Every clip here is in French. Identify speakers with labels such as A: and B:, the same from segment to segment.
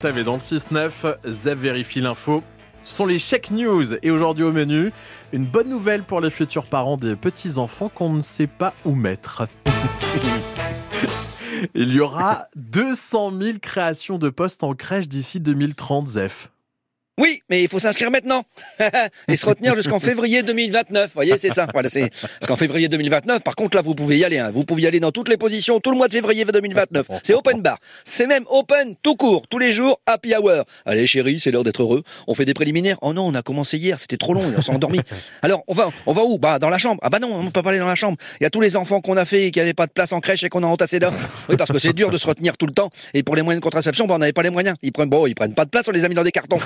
A: Savez, dans le 6-9, Zef vérifie l'info. Ce sont les check news. Et aujourd'hui au menu, une bonne nouvelle pour les futurs parents des petits-enfants qu'on ne sait pas où mettre. Il y aura 200 000 créations de postes en crèche d'ici 2030, Zef.
B: Oui, mais il faut s'inscrire maintenant et se retenir jusqu'en février 2029. Vous voyez, c'est ça. Voilà, c'est parce qu'en février 2029. Par contre, là, vous pouvez y aller. Hein. Vous pouvez y aller dans toutes les positions tout le mois de février 2029. C'est open bar. C'est même open tout court, tous les jours, happy hour. Allez, chérie, c'est l'heure d'être heureux. On fait des préliminaires. Oh non, on a commencé hier. C'était trop long. On s'est endormi. Alors, on va, on va où? Bah, dans la chambre. Ah bah non, on peut pas aller dans la chambre. Il y a tous les enfants qu'on a fait et qui avaient pas de place en crèche et qu'on a entassé là. Oui, parce que c'est dur de se retenir tout le temps. Et pour les moyens de contraception, bah, on n'avait pas les moyens. Ils prennent, bon, ils prennent pas de place. On les a mis dans des cartons.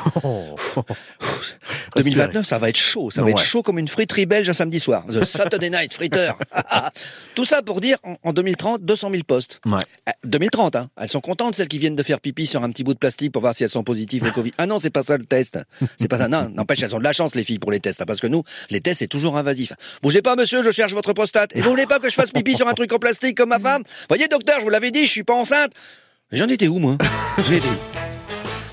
B: 2029, ça va être chaud. Ça va être chaud comme une friterie belge un samedi soir. The Saturday Night Fritter. Tout ça pour dire, en, en 2030, 200 000 postes.
A: Ouais.
B: Euh, 2030, hein. Elles sont contentes, celles qui viennent de faire pipi sur un petit bout de plastique pour voir si elles sont positives au Covid. Ah non, c'est pas ça le test. C'est pas ça. Non, n'empêche, elles ont de la chance, les filles, pour les tests. hein, parce que nous, les tests, c'est toujours invasif. Bougez pas, monsieur, je cherche votre prostate. Et vous voulez pas que je fasse pipi sur un truc en plastique comme ma femme? Voyez, docteur, je vous l'avais dit, je suis pas enceinte. J'en étais où, moi? J'en étais où?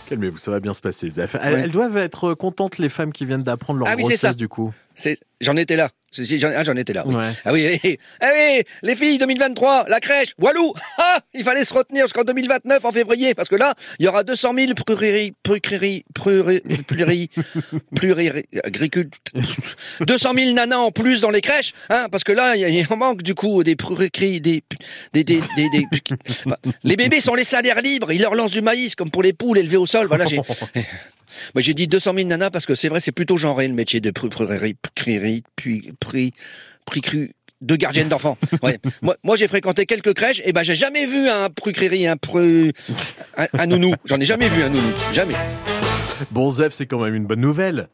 A: Calmez-vous, ça va bien se passer, Zef. Elles,
B: Ouais.
A: elles doivent être contentes, les femmes qui viennent d'apprendre leur
B: Ah oui,
A: grossesse,
B: ça.
A: du coup.
B: C'est, j'en étais là. J'en, ah, j'en étais là. Oui.
A: Ouais.
B: Ah oui, oui. Ah oui, les filles 2023, la crèche, Walou. Ah, il fallait se retenir jusqu'en 2029 en février parce que là, il y aura 200 000 pruriri, pruriri, pruriri, pluri, agricult, 200 000 nanas en plus dans les crèches, hein, parce que là, il y a- il en manque du coup des pruricris, des, des, des, des, des- les bébés sont laissés à l'air libre, ils leur lancent du maïs comme pour les poules élevées au sol. Voilà, j'ai, moi, j'ai dit 200 000 nanas parce que c'est vrai, c'est plutôt genré le métier de puis, pri, pri, cru, de gardienne d'enfants. Ouais. moi, moi j'ai fréquenté quelques crèches, et ben j'ai jamais vu un prucréri, un pru, un, un nounou. J'en ai jamais vu un nounou, jamais.
A: Bon, Zef, c'est quand même une bonne nouvelle.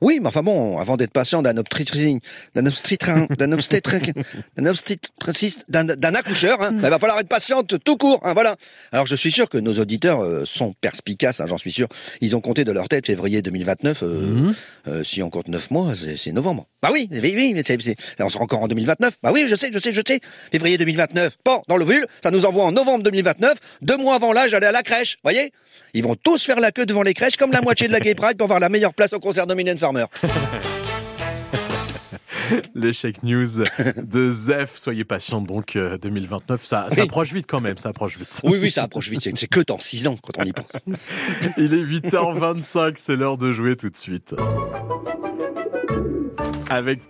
B: Oui, mais enfin bon, avant d'être patient d'un obstétricien, d'un obstétricien, d'un d'un obstétriciste, d'un d'un accoucheur, hein, il va falloir être patiente tout court, hein, voilà. Alors je suis sûr que nos auditeurs euh, sont perspicaces, hein, j'en suis sûr. Ils ont compté de leur tête février 2029. euh,
A: Mhm.
B: euh, si on compte neuf mois, c'est novembre. Bah oui, oui, oui, mais c'est, c'est- on sera encore en 2029. Bah oui, je sais, je sais, je sais. Février 2029. Bon, dans l'ovule, ça nous envoie en novembre 2029, deux mois avant l'âge d'aller à la crèche. Voyez? Ils vont tous faire la queue devant les crèches comme la moitié de la Gay Pride pour avoir la meilleure place au concert Dominion Farmer.
A: Les check news de Zef. Soyez patients, donc, euh, 2029. Ça, ça
B: Oui.
A: approche vite quand même, ça approche vite.
B: Oui, oui, ça approche vite. C'est, que dans six ans quand on y pense.
A: Il est 8h25, c'est l'heure de jouer tout de suite. Avec